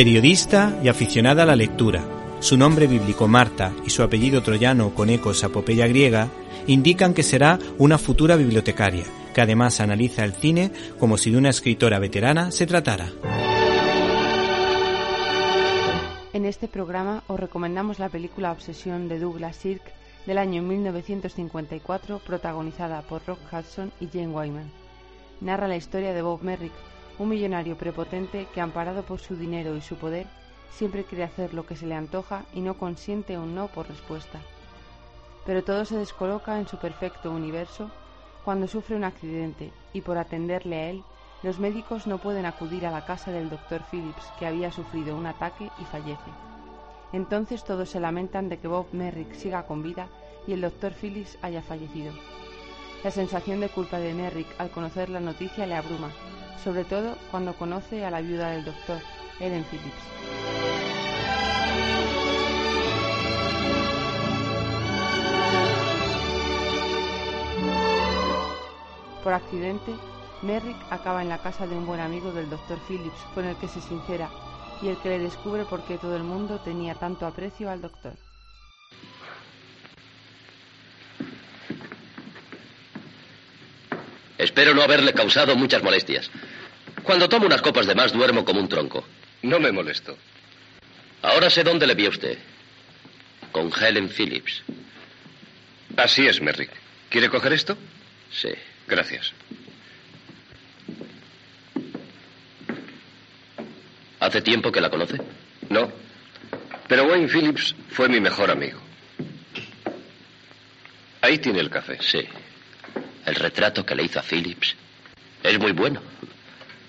Periodista y aficionada a la lectura, su nombre bíblico Marta y su apellido troyano con ecos a apopeya griega indican que será una futura bibliotecaria, que además analiza el cine como si de una escritora veterana se tratara. En este programa os recomendamos la película Obsesión de Douglas Sirk del año 1954 protagonizada por Rock Hudson y Jane Wyman. Narra la historia de Bob Merrick, un millonario prepotente que amparado por su dinero y su poder siempre quiere hacer lo que se le antoja y no consiente un no por respuesta. Pero todo se descoloca en su perfecto universo cuando sufre un accidente y por atenderle a él, los médicos no pueden acudir a la casa del doctor Phillips que había sufrido un ataque y fallece. Entonces todos se lamentan de que Bob Merrick siga con vida y el doctor Phillips haya fallecido. La sensación de culpa de Merrick al conocer la noticia le abruma, sobre todo cuando conoce a la viuda del doctor, Ellen Phillips. Por accidente, Merrick acaba en la casa de un buen amigo del Dr. Phillips con el que se sincera y el que le descubre por qué todo el mundo tenía tanto aprecio al doctor. Espero no haberle causado muchas molestias. Cuando tomo unas copas de más duermo como un tronco. No me molesto. Ahora sé dónde le vi a usted. Con Helen Phillips. Así es, Merrick. ¿Quiere coger esto? Sí. Gracias. ¿Hace tiempo que la conoce? No. Pero Wayne Phillips fue mi mejor amigo. Ahí tiene el café. Sí. El retrato que le hizo a Phillips es muy bueno.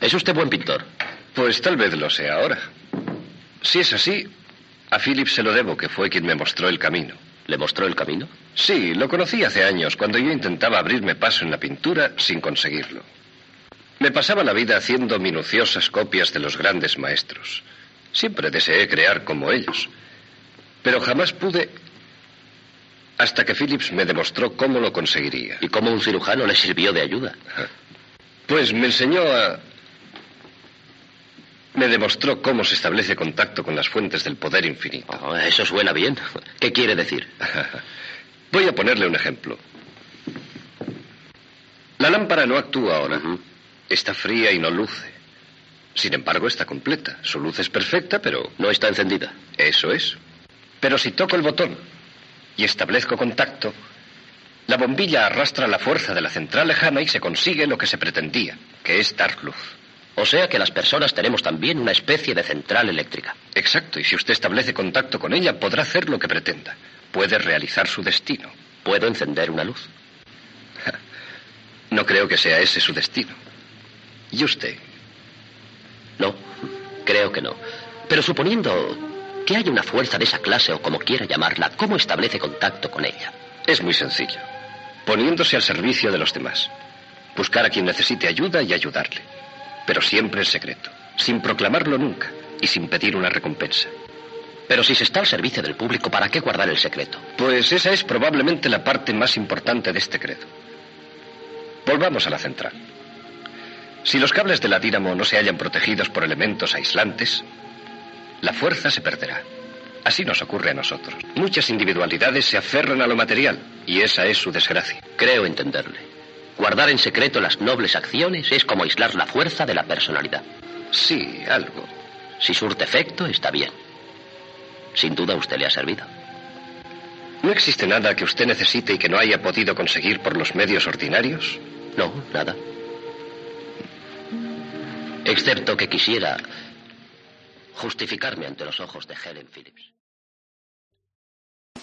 ¿Es usted buen pintor? Pues tal vez lo sea ahora. Si es así, a Phillips se lo debo, que fue quien me mostró el camino. ¿Le mostró el camino? Sí, lo conocí hace años, cuando yo intentaba abrirme paso en la pintura sin conseguirlo. Me pasaba la vida haciendo minuciosas copias de los grandes maestros. Siempre deseé crear como ellos. Pero jamás pude hasta que Phillips me demostró cómo lo conseguiría. ¿Y cómo un cirujano le sirvió de ayuda? Pues me enseñó a... Me demostró cómo se establece contacto con las fuentes del poder infinito. Oh, eso suena bien. ¿Qué quiere decir? Voy a ponerle un ejemplo. La lámpara no actúa ahora. Está fría y no luce. Sin embargo, está completa. Su luz es perfecta, pero No está encendida. eso es. Pero si toco el botón y establezco contacto, la bombilla arrastra la fuerza de la central lejana y se consigue lo que se pretendía, que es dar luz. O sea que las personas tenemos también una especie de central eléctrica. Exacto, y si usted establece contacto con ella, podrá hacer lo que pretenda. Puede realizar su destino. ¿Puedo encender una luz? No creo que sea ese su destino. ¿Y usted? No, creo que no. Pero suponiendo que hay una fuerza de esa clase o como quiera llamarla, ¿cómo establece contacto con ella? Es muy sencillo. Poniéndose al servicio de los demás. Buscar a quien necesite ayuda y ayudarle. Pero siempre en secreto. Sin proclamarlo nunca. Y sin pedir una recompensa. Pero si se está al servicio del público, ¿para qué guardar el secreto? Pues esa es probablemente la parte más importante de este credo. Volvamos a la central. Si los cables de la dínamo no se hallan protegidos por elementos aislantes, la fuerza se perderá. Así nos ocurre a nosotros. Muchas individualidades se aferran a lo material y esa es su desgracia. Creo entenderle. Guardar en secreto las nobles acciones es como aislar la fuerza de la personalidad. Sí, algo. Si surte efecto, está bien. Sin duda usted le ha servido. ¿No existe nada que usted necesite y que no haya podido conseguir por los medios ordinarios? No, nada. Excepto que quisiera justificarme ante los ojos de Helen Phillips.